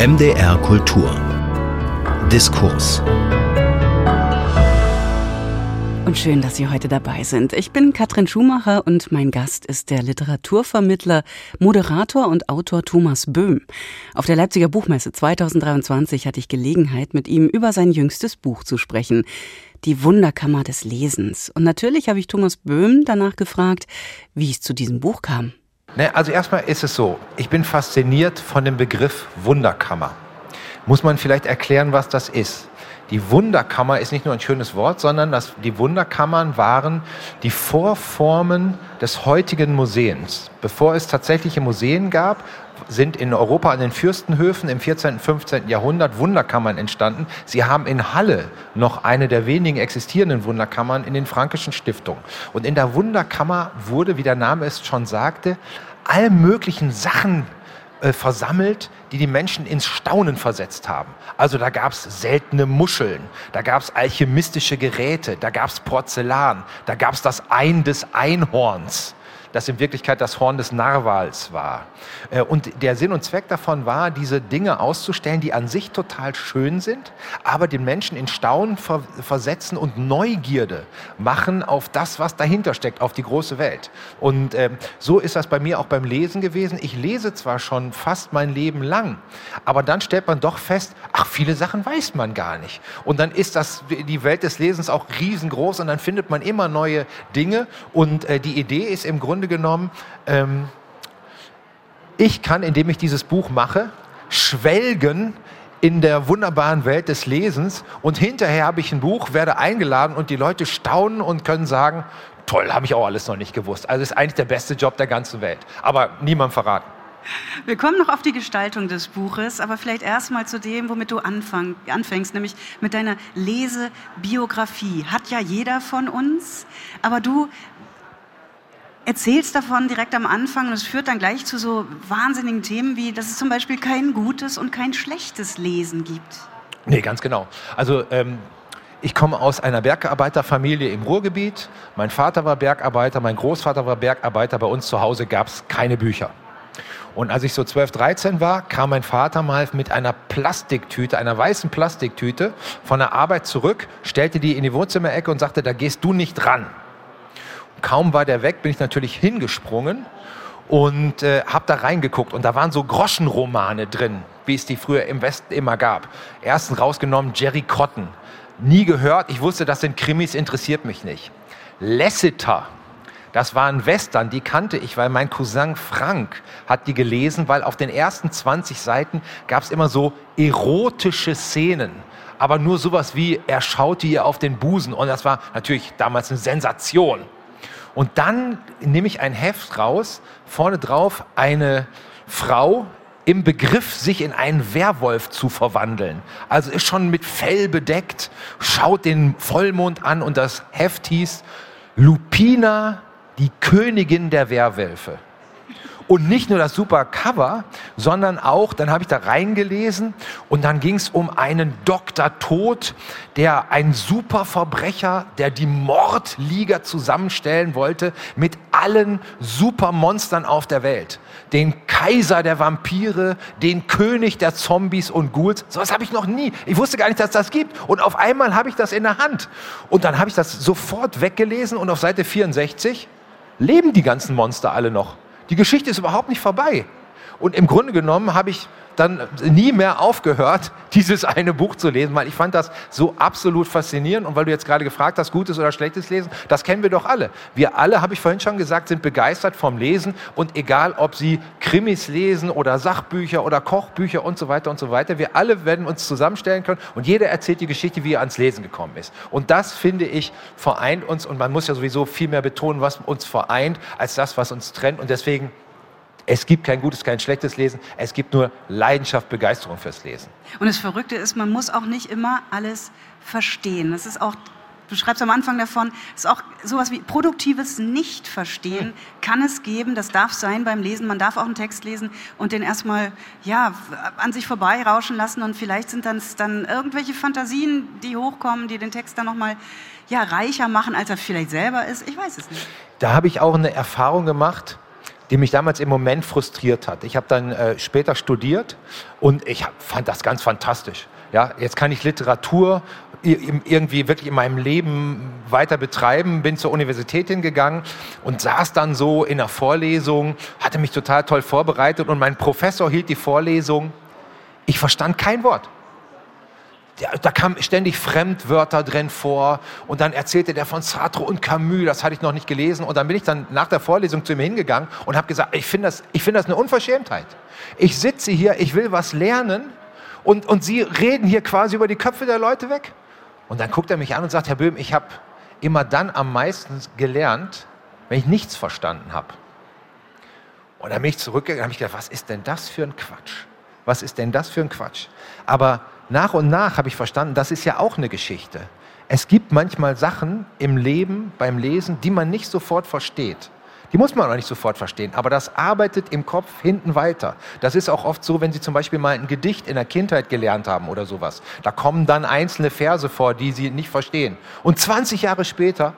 MDR Kultur. Diskurs. Und schön, dass Sie heute dabei sind. Ich bin Katrin Schumacher und mein Gast ist der Literaturvermittler, Moderator und Autor Thomas Böhm. Auf der Leipziger Buchmesse 2023 hatte ich Gelegenheit, mit ihm über sein jüngstes Buch zu sprechen. Die Wunderkammer des Lesens. Und natürlich habe ich Thomas Böhm danach gefragt, wie es zu diesem Buch kam. Ne, also erstmal ist es so, ich bin fasziniert von dem Begriff Wunderkammer. Muss man vielleicht erklären, was das ist? Die Wunderkammer ist nicht nur ein schönes Wort, sondern das, die Wunderkammern waren die Vorformen des heutigen Museums. Bevor es tatsächliche Museen gab, sind in Europa an den Fürstenhöfen im 14. und 15. Jahrhundert Wunderkammern entstanden. Sie haben in Halle noch eine der wenigen existierenden Wunderkammern in den Frankischen Stiftungen. Und in der Wunderkammer wurde, wie der Name es schon sagte, all möglichen Sachen äh, versammelt, die die Menschen ins Staunen versetzt haben. Also da gab es seltene Muscheln, da gab es alchemistische Geräte, da gab es Porzellan, da gab es das Ein des Einhorns das in Wirklichkeit das Horn des Narwals war. Äh, und der Sinn und Zweck davon war, diese Dinge auszustellen, die an sich total schön sind, aber den Menschen in Staunen versetzen und Neugierde machen auf das, was dahinter steckt, auf die große Welt. Und ähm, so ist das bei mir auch beim Lesen gewesen. Ich lese zwar schon fast mein Leben lang, aber dann stellt man doch fest, ach, viele Sachen weiß man gar nicht. Und dann ist das, die Welt des Lesens auch riesengroß und dann findet man immer neue Dinge. Und äh, die Idee ist im Grunde Grunde genommen, ähm, ich kann, indem ich dieses Buch mache, schwelgen in der wunderbaren Welt des Lesens und hinterher habe ich ein Buch, werde eingeladen und die Leute staunen und können sagen, toll, habe ich auch alles noch nicht gewusst. Also ist eigentlich der beste Job der ganzen Welt. Aber niemand verraten. Wir kommen noch auf die Gestaltung des Buches, aber vielleicht erstmal zu dem, womit du anfang, anfängst, nämlich mit deiner Lesebiografie. Hat ja jeder von uns, aber du erzählst davon direkt am Anfang und es führt dann gleich zu so wahnsinnigen Themen wie, dass es zum Beispiel kein gutes und kein schlechtes Lesen gibt. Nee, ganz genau. Also ähm, ich komme aus einer Bergarbeiterfamilie im Ruhrgebiet. Mein Vater war Bergarbeiter, mein Großvater war Bergarbeiter. Bei uns zu Hause gab es keine Bücher. Und als ich so 12, 13 war, kam mein Vater mal mit einer Plastiktüte, einer weißen Plastiktüte von der Arbeit zurück, stellte die in die Wohnzimmerecke und sagte, da gehst du nicht ran. Kaum war der weg, bin ich natürlich hingesprungen und äh, habe da reingeguckt und da waren so Groschenromane drin, wie es die früher im Westen immer gab. Ersten rausgenommen Jerry Cotton. Nie gehört, ich wusste, das sind Krimis, interessiert mich nicht. Lassiter, das waren Western, die kannte ich, weil mein Cousin Frank hat die gelesen, weil auf den ersten 20 Seiten gab es immer so erotische Szenen. Aber nur sowas wie, er schaute ihr auf den Busen. Und das war natürlich damals eine Sensation. Und dann nehme ich ein Heft raus, vorne drauf eine Frau im Begriff, sich in einen Werwolf zu verwandeln. Also ist schon mit Fell bedeckt, schaut den Vollmond an und das Heft hieß Lupina, die Königin der Werwölfe. Und nicht nur das super Cover, sondern auch, dann habe ich da reingelesen und dann ging es um einen Dr. Tod, der ein super Verbrecher, der die Mordliga zusammenstellen wollte mit allen Supermonstern auf der Welt. Den Kaiser der Vampire, den König der Zombies und Ghouls. So was habe ich noch nie. Ich wusste gar nicht, dass das gibt. Und auf einmal habe ich das in der Hand. Und dann habe ich das sofort weggelesen und auf Seite 64 leben die ganzen Monster alle noch. Die Geschichte ist überhaupt nicht vorbei. Und im Grunde genommen habe ich dann nie mehr aufgehört, dieses eine Buch zu lesen, weil ich fand das so absolut faszinierend. Und weil du jetzt gerade gefragt hast, gutes oder schlechtes Lesen, das kennen wir doch alle. Wir alle, habe ich vorhin schon gesagt, sind begeistert vom Lesen. Und egal, ob sie Krimis lesen oder Sachbücher oder Kochbücher und so weiter und so weiter, wir alle werden uns zusammenstellen können und jeder erzählt die Geschichte, wie er ans Lesen gekommen ist. Und das, finde ich, vereint uns. Und man muss ja sowieso viel mehr betonen, was uns vereint, als das, was uns trennt. Und deswegen es gibt kein gutes, kein schlechtes Lesen. Es gibt nur Leidenschaft, Begeisterung fürs Lesen. Und das Verrückte ist, man muss auch nicht immer alles verstehen. Das ist auch Du schreibst am Anfang davon, ist auch sowas wie produktives Nicht-Verstehen kann es geben. Das darf sein beim Lesen. Man darf auch einen Text lesen und den erstmal ja, an sich vorbeirauschen lassen. Und vielleicht sind dann, dann irgendwelche Fantasien, die hochkommen, die den Text dann nochmal ja, reicher machen, als er vielleicht selber ist. Ich weiß es nicht. Da habe ich auch eine Erfahrung gemacht die mich damals im Moment frustriert hat. Ich habe dann äh, später studiert und ich hab, fand das ganz fantastisch. Ja, jetzt kann ich Literatur irgendwie wirklich in meinem Leben weiter betreiben, bin zur Universität hingegangen und saß dann so in der Vorlesung, hatte mich total toll vorbereitet und mein Professor hielt die Vorlesung. Ich verstand kein Wort da kamen ständig Fremdwörter drin vor und dann erzählte der von Sartre und Camus, das hatte ich noch nicht gelesen und dann bin ich dann nach der Vorlesung zu ihm hingegangen und habe gesagt, ich finde das, ich das eine Unverschämtheit. Ich sitze hier, ich will was lernen und, und Sie reden hier quasi über die Köpfe der Leute weg. Und dann guckt er mich an und sagt, Herr Böhm, ich habe immer dann am meisten gelernt, wenn ich nichts verstanden habe. Und dann bin ich zurückgegangen und habe gedacht, was ist denn das für ein Quatsch? Was ist denn das für ein Quatsch? Aber nach und nach habe ich verstanden, das ist ja auch eine Geschichte. Es gibt manchmal Sachen im Leben, beim Lesen, die man nicht sofort versteht. Die muss man auch nicht sofort verstehen, aber das arbeitet im Kopf hinten weiter. Das ist auch oft so, wenn Sie zum Beispiel mal ein Gedicht in der Kindheit gelernt haben oder sowas. Da kommen dann einzelne Verse vor, die Sie nicht verstehen. Und 20 Jahre später,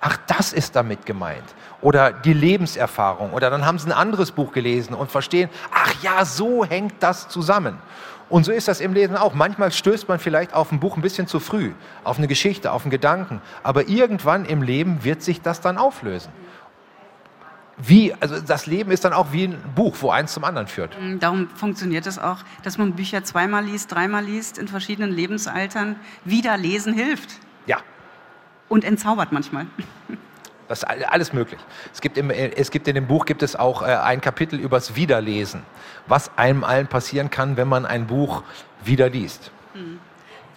ach, das ist damit gemeint. Oder die Lebenserfahrung. Oder dann haben Sie ein anderes Buch gelesen und verstehen, ach ja, so hängt das zusammen. Und so ist das im Lesen auch. Manchmal stößt man vielleicht auf ein Buch ein bisschen zu früh, auf eine Geschichte, auf einen Gedanken. Aber irgendwann im Leben wird sich das dann auflösen. Wie, also das Leben ist dann auch wie ein Buch, wo eins zum anderen führt. Mm, darum funktioniert es auch, dass man Bücher zweimal liest, dreimal liest, in verschiedenen Lebensaltern. Wieder lesen hilft. Ja. Und entzaubert manchmal. Das ist alles möglich. Es gibt, im, es gibt in dem Buch gibt es auch äh, ein Kapitel übers Wiederlesen, was einem allen passieren kann, wenn man ein Buch wieder liest. Hm.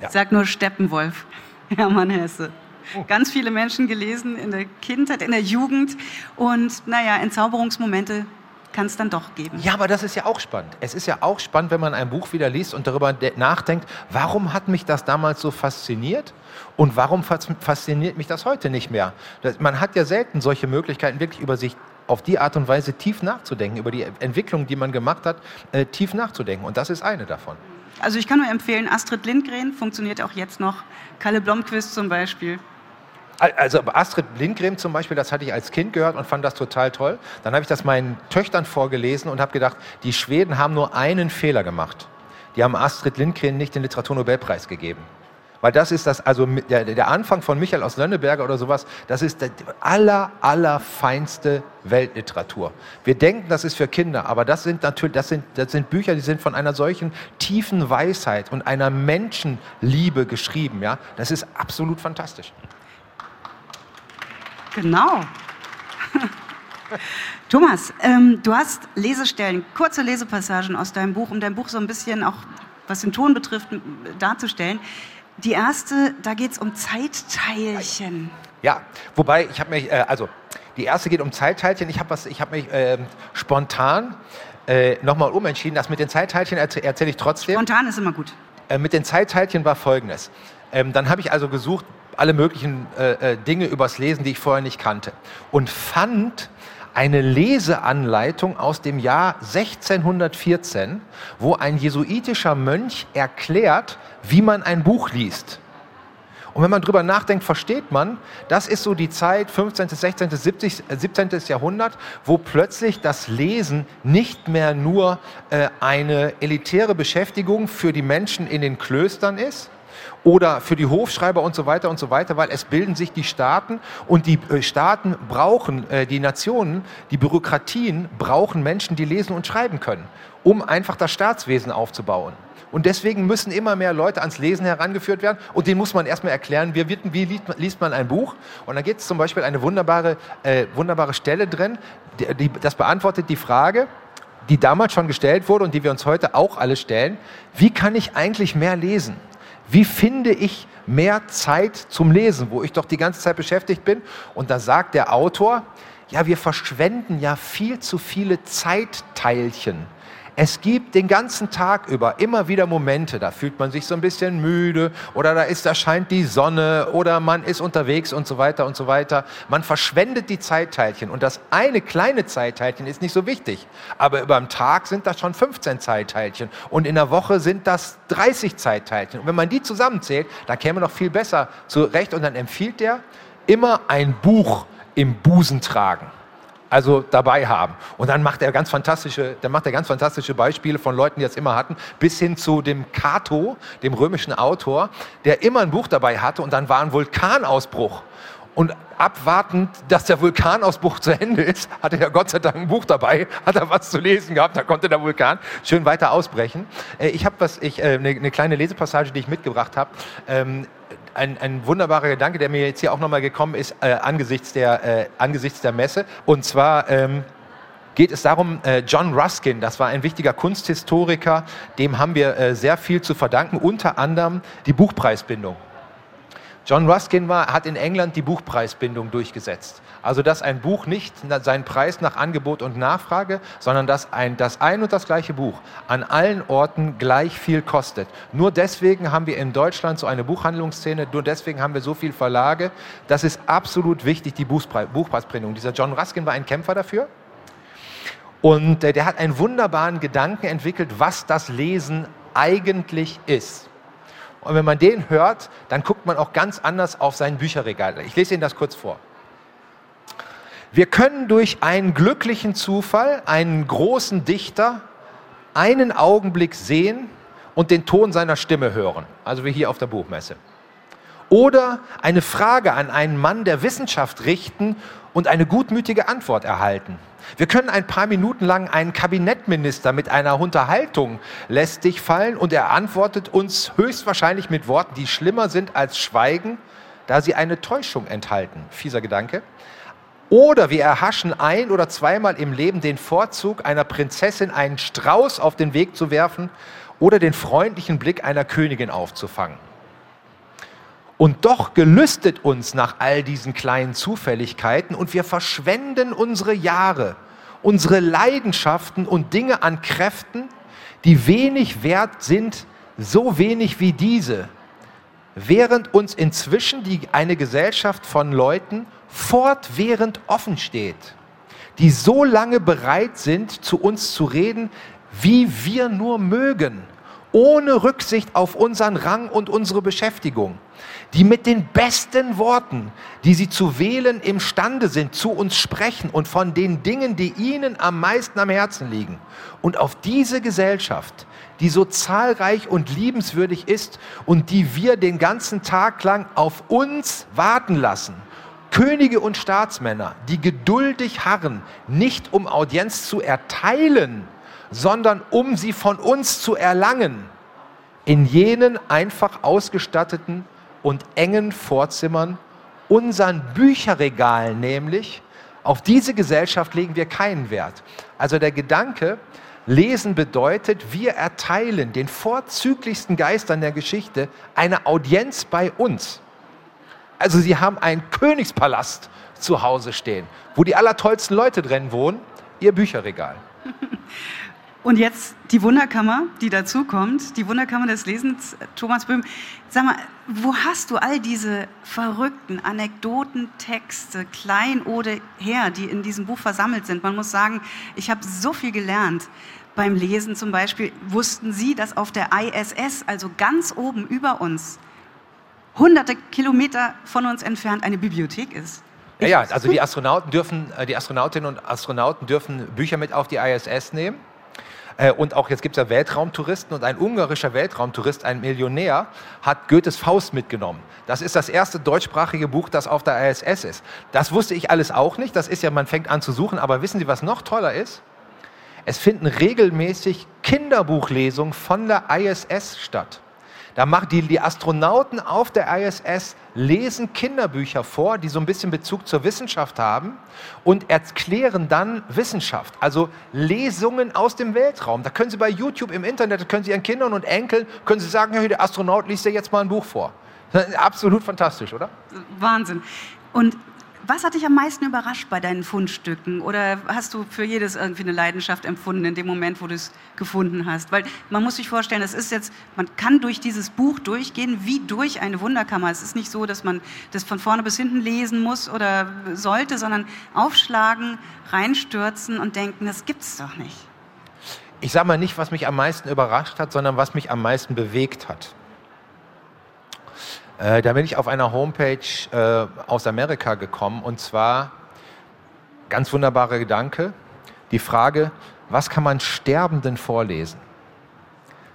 Ja. Sag nur Steppenwolf, Hermann Hesse. Oh. Ganz viele Menschen gelesen in der Kindheit, in der Jugend und naja, Entzauberungsmomente kann es dann doch geben. Ja, aber das ist ja auch spannend. Es ist ja auch spannend, wenn man ein Buch wieder liest und darüber nachdenkt, warum hat mich das damals so fasziniert und warum fasziniert mich das heute nicht mehr? man hat ja selten solche Möglichkeiten, wirklich über sich auf die Art und Weise tief nachzudenken, über die Entwicklung, die man gemacht hat, äh, tief nachzudenken. Und das ist eine davon. Also ich kann nur empfehlen, Astrid Lindgren funktioniert auch jetzt noch. Kalle Blomqvist zum Beispiel. Also Astrid Lindgren zum Beispiel, das hatte ich als Kind gehört und fand das total toll. Dann habe ich das meinen Töchtern vorgelesen und habe gedacht, die Schweden haben nur einen Fehler gemacht. Die haben Astrid Lindgren nicht den Literaturnobelpreis gegeben. Weil das ist das, also der, der Anfang von Michael aus Lönneberger oder sowas, das ist die aller, allerfeinste Weltliteratur. Wir denken, das ist für Kinder, aber das sind natürlich, das sind, das sind Bücher, die sind von einer solchen tiefen Weisheit und einer Menschenliebe geschrieben, ja. Das ist absolut fantastisch. Genau. Thomas, ähm, du hast Lesestellen, kurze Lesepassagen aus deinem Buch, um dein Buch so ein bisschen auch, was den Ton betrifft, darzustellen. Die erste, da geht es um Zeitteilchen. Ja, wobei ich habe mich, äh, also die erste geht um Zeitteilchen. Ich habe hab mich äh, spontan äh, nochmal umentschieden. Das mit den Zeitteilchen erzähle erzähl ich trotzdem. Spontan ist immer gut. Äh, mit den Zeitteilchen war folgendes. Ähm, dann habe ich also gesucht, alle möglichen äh, äh, Dinge übers Lesen, die ich vorher nicht kannte. Und fand eine Leseanleitung aus dem Jahr 1614, wo ein jesuitischer Mönch erklärt, wie man ein Buch liest. Und wenn man drüber nachdenkt, versteht man, das ist so die Zeit 15., 16., 70, 17. Jahrhundert, wo plötzlich das Lesen nicht mehr nur äh, eine elitäre Beschäftigung für die Menschen in den Klöstern ist, oder für die Hofschreiber und so weiter und so weiter, weil es bilden sich die Staaten und die äh, Staaten brauchen, äh, die Nationen, die Bürokratien brauchen Menschen, die lesen und schreiben können, um einfach das Staatswesen aufzubauen. Und deswegen müssen immer mehr Leute ans Lesen herangeführt werden. Und denen muss man erstmal erklären, wie, wie liest man ein Buch. Und da gibt es zum Beispiel eine wunderbare, äh, wunderbare Stelle drin, die, die, das beantwortet die Frage, die damals schon gestellt wurde und die wir uns heute auch alle stellen. Wie kann ich eigentlich mehr lesen? Wie finde ich mehr Zeit zum Lesen, wo ich doch die ganze Zeit beschäftigt bin? Und da sagt der Autor, ja, wir verschwenden ja viel zu viele Zeitteilchen es gibt den ganzen Tag über immer wieder Momente, da fühlt man sich so ein bisschen müde oder da ist, da scheint die Sonne oder man ist unterwegs und so weiter und so weiter. Man verschwendet die Zeitteilchen und das eine kleine Zeitteilchen ist nicht so wichtig. Aber über den Tag sind das schon 15 Zeitteilchen und in der Woche sind das 30 Zeitteilchen. Und wenn man die zusammenzählt, dann käme man noch viel besser zurecht und dann empfiehlt er immer ein Buch im Busen tragen also dabei haben. Und dann macht er ganz fantastische, dann macht er ganz fantastische Beispiele von Leuten, die das immer hatten, bis hin zu dem Cato, dem römischen Autor, der immer ein Buch dabei hatte und dann war ein Vulkanausbruch. Und abwartend, dass der Vulkanausbruch zu Ende ist, hatte er Gott sei Dank ein Buch dabei, hat er was zu lesen gehabt, da konnte der Vulkan schön weiter ausbrechen. Äh, ich habe was, ich, äh, eine, eine kleine Lesepassage, die ich mitgebracht habe. Ein, ein, wunderbarer Gedanke, der mir jetzt hier auch nochmal gekommen ist, äh, angesichts, der, äh, angesichts der Messe. Und zwar ähm, geht es darum, äh, John Ruskin, das war ein wichtiger Kunsthistoriker, dem haben wir äh, sehr viel zu verdanken, unter anderem die Buchpreisbindung. John Ruskin war, hat in England die Buchpreisbindung durchgesetzt. Also dass ein Buch nicht seinen Preis nach Angebot und Nachfrage, sondern dass ein, das ein und das gleiche Buch an allen Orten gleich viel kostet. Nur deswegen haben wir in Deutschland so eine Buchhandlungsszene, nur deswegen haben wir so viele Verlage. Das ist absolut wichtig, die Buchpreisbindung. Dieser John Ruskin war ein Kämpfer dafür. Und äh, der hat einen wunderbaren Gedanken entwickelt, was das Lesen eigentlich ist. Und wenn man den hört, dann guckt man auch ganz anders auf sein Bücherregal. Ich lese Ihnen das kurz vor. Wir können durch einen glücklichen Zufall einen großen Dichter einen Augenblick sehen und den Ton seiner Stimme hören, also wie hier auf der Buchmesse. Oder eine Frage an einen Mann der Wissenschaft richten und eine gutmütige Antwort erhalten. Wir können ein paar Minuten lang einen Kabinettminister mit einer Unterhaltung lästig fallen und er antwortet uns höchstwahrscheinlich mit Worten, die schlimmer sind als Schweigen, da sie eine Täuschung enthalten. Fieser Gedanke. Oder wir erhaschen ein oder zweimal im Leben den Vorzug einer Prinzessin, einen Strauß auf den Weg zu werfen oder den freundlichen Blick einer Königin aufzufangen. Und doch gelüstet uns nach all diesen kleinen Zufälligkeiten und wir verschwenden unsere Jahre, unsere Leidenschaften und Dinge an Kräften, die wenig wert sind, so wenig wie diese, während uns inzwischen die, eine Gesellschaft von Leuten fortwährend offen steht, die so lange bereit sind, zu uns zu reden, wie wir nur mögen, ohne Rücksicht auf unseren Rang und unsere Beschäftigung die mit den besten Worten, die sie zu wählen imstande sind, zu uns sprechen und von den Dingen, die ihnen am meisten am Herzen liegen. Und auf diese Gesellschaft, die so zahlreich und liebenswürdig ist und die wir den ganzen Tag lang auf uns warten lassen, Könige und Staatsmänner, die geduldig harren, nicht um Audienz zu erteilen, sondern um sie von uns zu erlangen, in jenen einfach ausgestatteten und engen Vorzimmern, unseren Bücherregalen nämlich, auf diese Gesellschaft legen wir keinen Wert. Also der Gedanke, Lesen bedeutet, wir erteilen den vorzüglichsten Geistern der Geschichte eine Audienz bei uns. Also sie haben einen Königspalast zu Hause stehen, wo die allertollsten Leute drin wohnen, ihr Bücherregal. Und jetzt die Wunderkammer, die dazukommt, die Wunderkammer des Lesens, Thomas Böhm. Sag mal, wo hast du all diese verrückten Anekdoten, Texte, Kleinode her, die in diesem Buch versammelt sind? Man muss sagen, ich habe so viel gelernt. Beim Lesen zum Beispiel wussten Sie, dass auf der ISS, also ganz oben über uns, hunderte Kilometer von uns entfernt eine Bibliothek ist. Ja, ja, also die Astronauten dürfen, äh, die Astronautinnen und Astronauten dürfen Bücher mit auf die ISS nehmen. Äh, und auch jetzt gibt es ja Weltraumtouristen und ein ungarischer Weltraumtourist, ein Millionär, hat Goethes Faust mitgenommen. Das ist das erste deutschsprachige Buch, das auf der ISS ist. Das wusste ich alles auch nicht. Das ist ja, man fängt an zu suchen. Aber wissen Sie, was noch toller ist? Es finden regelmäßig Kinderbuchlesungen von der ISS statt. Da machen die, die Astronauten auf der ISS lesen Kinderbücher vor, die so ein bisschen Bezug zur Wissenschaft haben und erklären dann Wissenschaft. Also Lesungen aus dem Weltraum. Da können Sie bei YouTube im Internet, können Sie Ihren Kindern und Enkeln, können Sie sagen, der Astronaut liest dir jetzt mal ein Buch vor. Absolut fantastisch, oder? Wahnsinn. Und was hat dich am meisten überrascht bei deinen Fundstücken? Oder hast du für jedes irgendwie eine Leidenschaft empfunden in dem Moment, wo du es gefunden hast? Weil man muss sich vorstellen, es ist jetzt, man kann durch dieses Buch durchgehen wie durch eine Wunderkammer. Es ist nicht so, dass man das von vorne bis hinten lesen muss oder sollte, sondern aufschlagen, reinstürzen und denken, das gibt's doch nicht. Ich sage mal nicht, was mich am meisten überrascht hat, sondern was mich am meisten bewegt hat. Äh, da bin ich auf einer Homepage äh, aus Amerika gekommen und zwar ganz wunderbarer Gedanke, die Frage, was kann man Sterbenden vorlesen?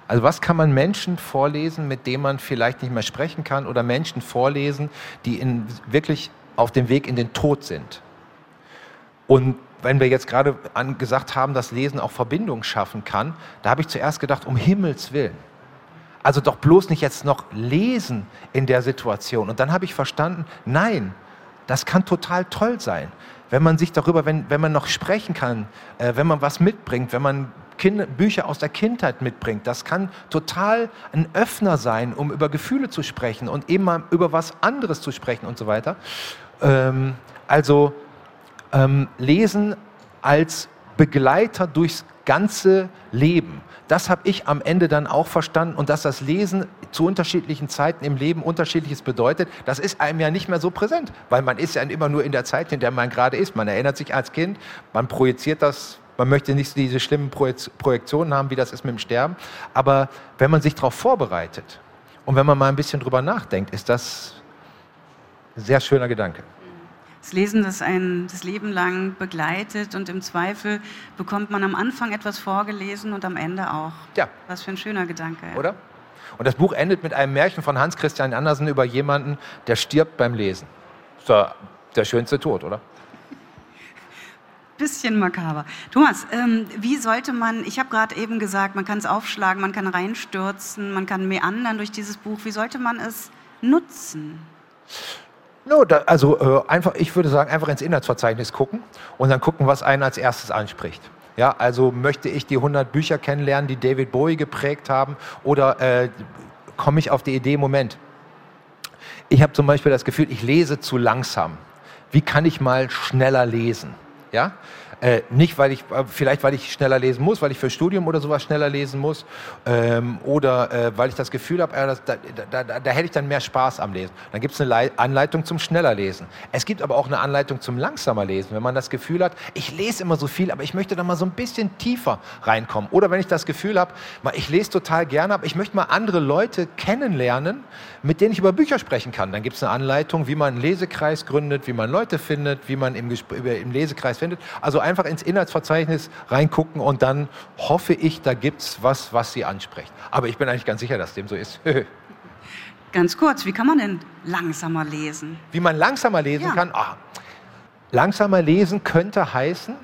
Also was kann man Menschen vorlesen, mit denen man vielleicht nicht mehr sprechen kann oder Menschen vorlesen, die in, wirklich auf dem Weg in den Tod sind? Und wenn wir jetzt gerade gesagt haben, dass Lesen auch Verbindung schaffen kann, da habe ich zuerst gedacht, um Himmels Willen. Also doch bloß nicht jetzt noch lesen in der Situation. Und dann habe ich verstanden, nein, das kann total toll sein. Wenn man sich darüber, wenn, wenn man noch sprechen kann, äh, wenn man was mitbringt, wenn man kind, Bücher aus der Kindheit mitbringt, das kann total ein Öffner sein, um über Gefühle zu sprechen und eben mal über was anderes zu sprechen und so weiter. Ähm, also ähm, Lesen als Begleiter durchs ganze Leben. Das habe ich am Ende dann auch verstanden und dass das Lesen zu unterschiedlichen Zeiten im Leben unterschiedliches bedeutet, das ist einem ja nicht mehr so präsent, weil man ist ja immer nur in der Zeit, in der man gerade ist. Man erinnert sich als Kind, man projiziert das, man möchte nicht diese schlimmen Projektionen haben, wie das ist mit dem Sterben, aber wenn man sich darauf vorbereitet und wenn man mal ein bisschen drüber nachdenkt, ist das ein sehr schöner Gedanke das Lesen, das einen das Leben lang begleitet und im Zweifel bekommt man am Anfang etwas vorgelesen und am Ende auch. Ja. Was für ein schöner Gedanke. Ja. Oder? Und das Buch endet mit einem Märchen von Hans Christian Andersen über jemanden, der stirbt beim Lesen. Das ist der schönste Tod, oder? Bisschen makaber. Thomas, ähm, wie sollte man, ich habe gerade eben gesagt, man kann es aufschlagen, man kann reinstürzen, man kann meandern durch dieses Buch. Wie sollte man es nutzen? No, da, also äh, einfach, ich würde sagen, einfach ins Inhaltsverzeichnis gucken und dann gucken, was einen als erstes anspricht. Ja, also möchte ich die 100 Bücher kennenlernen, die David Bowie geprägt haben, oder äh, komme ich auf die Idee, Moment, ich habe zum Beispiel das Gefühl, ich lese zu langsam. Wie kann ich mal schneller lesen? Ja? Äh, nicht, weil ich, äh, vielleicht weil ich schneller lesen muss, weil ich für Studium oder sowas schneller lesen muss ähm, oder äh, weil ich das Gefühl habe, äh, da, da, da, da, hätte ich dann mehr Spaß am Lesen. Dann gibt es eine Le Anleitung zum schneller Lesen. Es gibt aber auch eine Anleitung zum langsamer Lesen, wenn man das Gefühl hat, ich lese immer so viel, aber ich möchte da mal so ein bisschen tiefer reinkommen. Oder wenn ich das Gefühl habe, ich lese total gerne, aber ich möchte mal andere Leute kennenlernen, mit denen ich über Bücher sprechen kann. Dann gibt es eine Anleitung, wie man einen Lesekreis gründet, wie man Leute findet, wie man im, im Lesekreis findet. Also einfach ins Inhaltsverzeichnis reingucken und dann hoffe ich, da gibt es was, was Sie anspricht. Aber ich bin eigentlich ganz sicher, dass dem so ist. ganz kurz, wie kann man denn langsamer lesen? Wie man langsamer lesen ja. kann? Ah, langsamer lesen könnte heißen,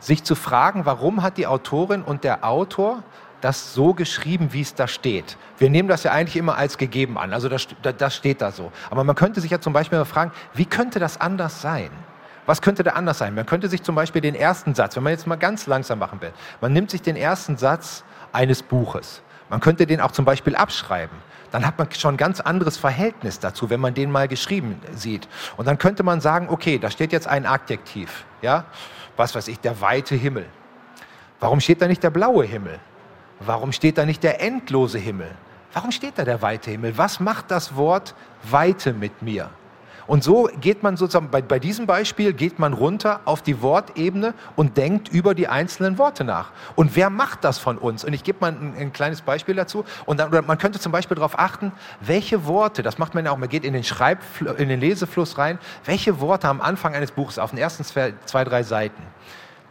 sich zu fragen, warum hat die Autorin und der Autor das so geschrieben, wie es da steht. Wir nehmen das ja eigentlich immer als gegeben an, also das, das steht da so. Aber man könnte sich ja zum Beispiel mal fragen, wie könnte das anders sein? Was könnte da anders sein? Man könnte sich zum Beispiel den ersten Satz, wenn man jetzt mal ganz langsam machen will, man nimmt sich den ersten Satz eines Buches. Man könnte den auch zum Beispiel abschreiben. Dann hat man schon ein ganz anderes Verhältnis dazu, wenn man den mal geschrieben sieht. Und dann könnte man sagen, okay, da steht jetzt ein Adjektiv. Ja? Was weiß ich, der weite Himmel. Warum steht da nicht der blaue Himmel? Warum steht da nicht der endlose Himmel? Warum steht da der weite Himmel? Was macht das Wort Weite mit mir? Und so geht man sozusagen, bei, bei diesem Beispiel geht man runter auf die Wortebene und denkt über die einzelnen Worte nach. Und wer macht das von uns? Und ich gebe mal ein, ein kleines Beispiel dazu. Und dann, man könnte zum Beispiel darauf achten, welche Worte, das macht man ja auch, man geht in den Schreib, in den Lesefluss rein, welche Worte am Anfang eines Buches, auf den ersten zwei, drei Seiten,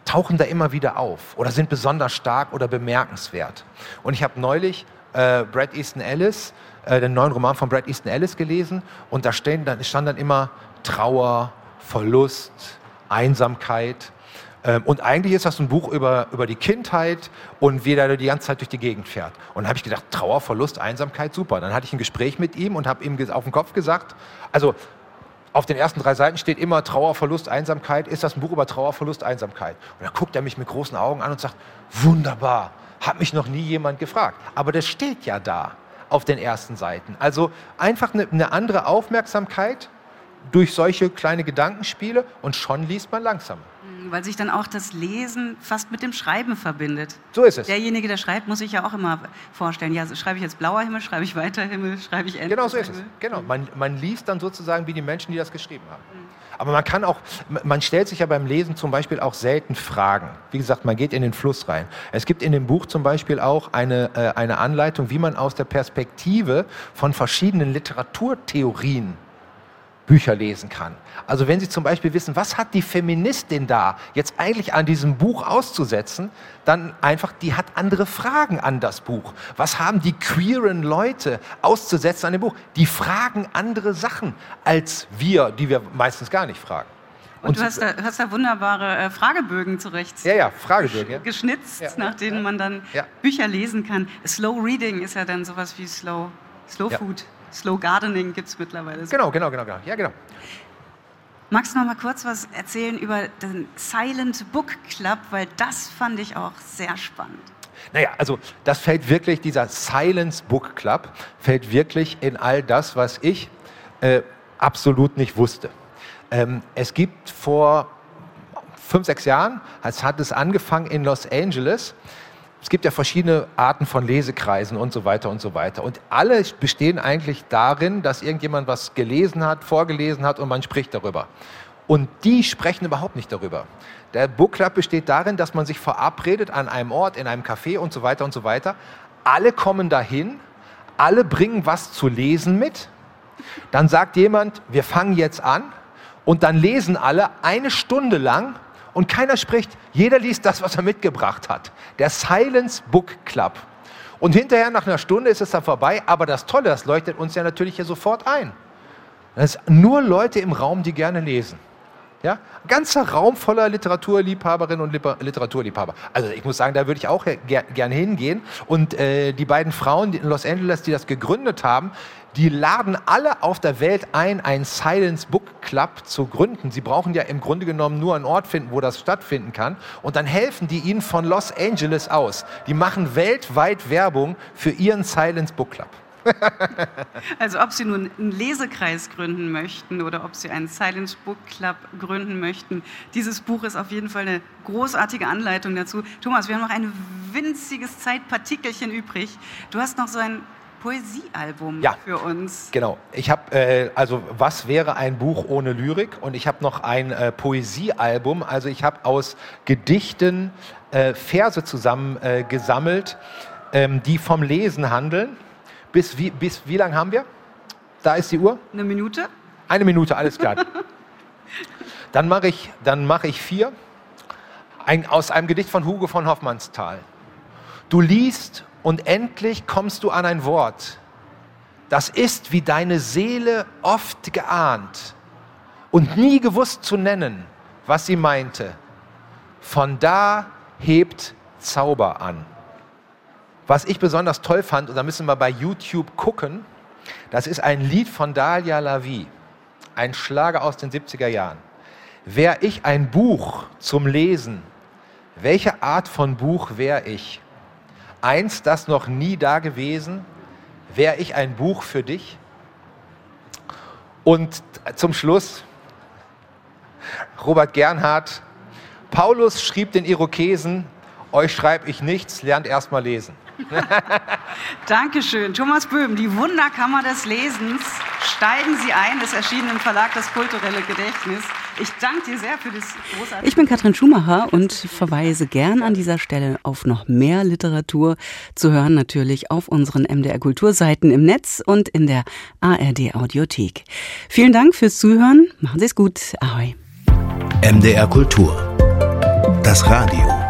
tauchen da immer wieder auf oder sind besonders stark oder bemerkenswert. Und ich habe neulich äh, Brad Easton Ellis, äh, den neuen Roman von Brad Easton Ellis gelesen und da stehen, dann, stand dann immer Trauer, Verlust, Einsamkeit. Ähm, und eigentlich ist das ein Buch über, über die Kindheit und wie er die ganze Zeit durch die Gegend fährt. Und dann habe ich gedacht, Trauer, Verlust, Einsamkeit, super. Dann hatte ich ein Gespräch mit ihm und habe ihm auf den Kopf gesagt, also auf den ersten drei Seiten steht immer Trauer, Verlust, Einsamkeit. Ist das ein Buch über Trauer, Verlust, Einsamkeit? Und dann guckt er mich mit großen Augen an und sagt, wunderbar, hat mich noch nie jemand gefragt. Aber das steht ja da auf den ersten Seiten. Also einfach eine, eine andere Aufmerksamkeit durch solche kleine Gedankenspiele und schon liest man langsam. Weil sich dann auch das Lesen fast mit dem Schreiben verbindet. So ist es. Derjenige, der schreibt, muss sich ja auch immer vorstellen, ja, schreibe ich jetzt blauer Himmel, schreibe ich weiter Himmel, schreibe ich Ende. Genau so ist es. Genau. Man, man liest dann sozusagen wie die Menschen, die das geschrieben haben. Mhm. Aber man kann auch, man stellt sich ja beim Lesen zum Beispiel auch selten Fragen. Wie gesagt, man geht in den Fluss rein. Es gibt in dem Buch zum Beispiel auch eine, äh, eine Anleitung, wie man aus der Perspektive von verschiedenen Literaturtheorien Bücher lesen kann. Also wenn Sie zum Beispiel wissen, was hat die Feministin da jetzt eigentlich an diesem Buch auszusetzen, dann einfach, die hat andere Fragen an das Buch. Was haben die queeren Leute auszusetzen an dem Buch? Die fragen andere Sachen als wir, die wir meistens gar nicht fragen. Und, und du hast da, hast da wunderbare äh, Fragebögen zurecht. Ja, ja, Fragebögen. Ja. Geschnitzt, ja. nach denen ja. man dann Bücher lesen kann. Slow Reading ist ja dann sowas wie Slow, Slow Food. Slow Gardening gibt es mittlerweile. Genau, genau, genau, genau. Ja, genau. Magst du noch mal kurz was erzählen über den Silent Book Club, weil das fand ich auch sehr spannend. Naja, also das fällt wirklich, dieser Silence Book Club fällt wirklich in all das, was ich äh, absolut nicht wusste. Ähm, es gibt vor fünf, sechs Jahren, als hat es angefangen in Los Angeles, es gibt ja verschiedene Arten von Lesekreisen und so weiter und so weiter. Und alle bestehen eigentlich darin, dass irgendjemand was gelesen hat, vorgelesen hat und man spricht darüber. Und die sprechen überhaupt nicht darüber. Der Book Club besteht darin, dass man sich verabredet an einem Ort, in einem Café und so weiter und so weiter. Alle kommen dahin, alle bringen was zu lesen mit. Dann sagt jemand, wir fangen jetzt an. Und dann lesen alle eine Stunde lang und keiner spricht. Jeder liest das, was er mitgebracht hat. Der Silence Book Club. Und hinterher, nach einer Stunde, ist es dann vorbei. Aber das Tolle, das leuchtet uns ja natürlich hier sofort ein. Es sind nur Leute im Raum, die gerne lesen. Ja? Ein ganzer Raum voller Literaturliebhaberinnen und Literaturliebhaber. Also ich muss sagen, da würde ich auch ger gerne hingehen. Und äh, die beiden Frauen in Los Angeles, die das gegründet haben, die laden alle auf der Welt ein, einen Silence Book Club zu gründen. Sie brauchen ja im Grunde genommen nur einen Ort finden, wo das stattfinden kann. Und dann helfen die ihnen von Los Angeles aus. Die machen weltweit Werbung für ihren Silence Book Club. also ob Sie nun einen Lesekreis gründen möchten oder ob Sie einen Silence Book Club gründen möchten, dieses Buch ist auf jeden Fall eine großartige Anleitung dazu. Thomas, wir haben noch ein winziges Zeitpartikelchen übrig. Du hast noch so ein Poesiealbum ja, für uns. Genau. Ich habe äh, also was wäre ein Buch ohne Lyrik und ich habe noch ein äh, Poesiealbum. Also ich habe aus Gedichten äh, Verse zusammen gesammelt, ähm, die vom Lesen handeln. Bis wie, bis wie lang haben wir? Da ist die Uhr. Eine Minute. Eine Minute, alles klar. dann mache ich, mach ich vier. Ein, aus einem Gedicht von Hugo von Hoffmannsthal. Du liest und endlich kommst du an ein Wort. Das ist, wie deine Seele oft geahnt und nie gewusst zu nennen, was sie meinte. Von da hebt Zauber an. Was ich besonders toll fand, und da müssen wir bei YouTube gucken, das ist ein Lied von Dalia Lavi, ein Schlager aus den 70er Jahren. Wär ich ein Buch zum Lesen, welche Art von Buch wäre ich? Eins, das noch nie da gewesen, wäre ich ein Buch für dich? Und zum Schluss, Robert Gernhardt, Paulus schrieb den Irokesen, euch schreibe ich nichts, lernt erst mal lesen. Dankeschön. Thomas Böhm, die Wunderkammer des Lesens. Steigen Sie ein, es erschien im Verlag Das kulturelle Gedächtnis. Ich danke dir sehr für das großartige. Ich bin Katrin Schumacher und verweise gern an dieser Stelle auf noch mehr Literatur zu hören, natürlich auf unseren MDR Kulturseiten im Netz und in der ARD Audiothek. Vielen Dank fürs Zuhören. Machen Sie es gut. Ahoi. MDR Kultur. Das Radio.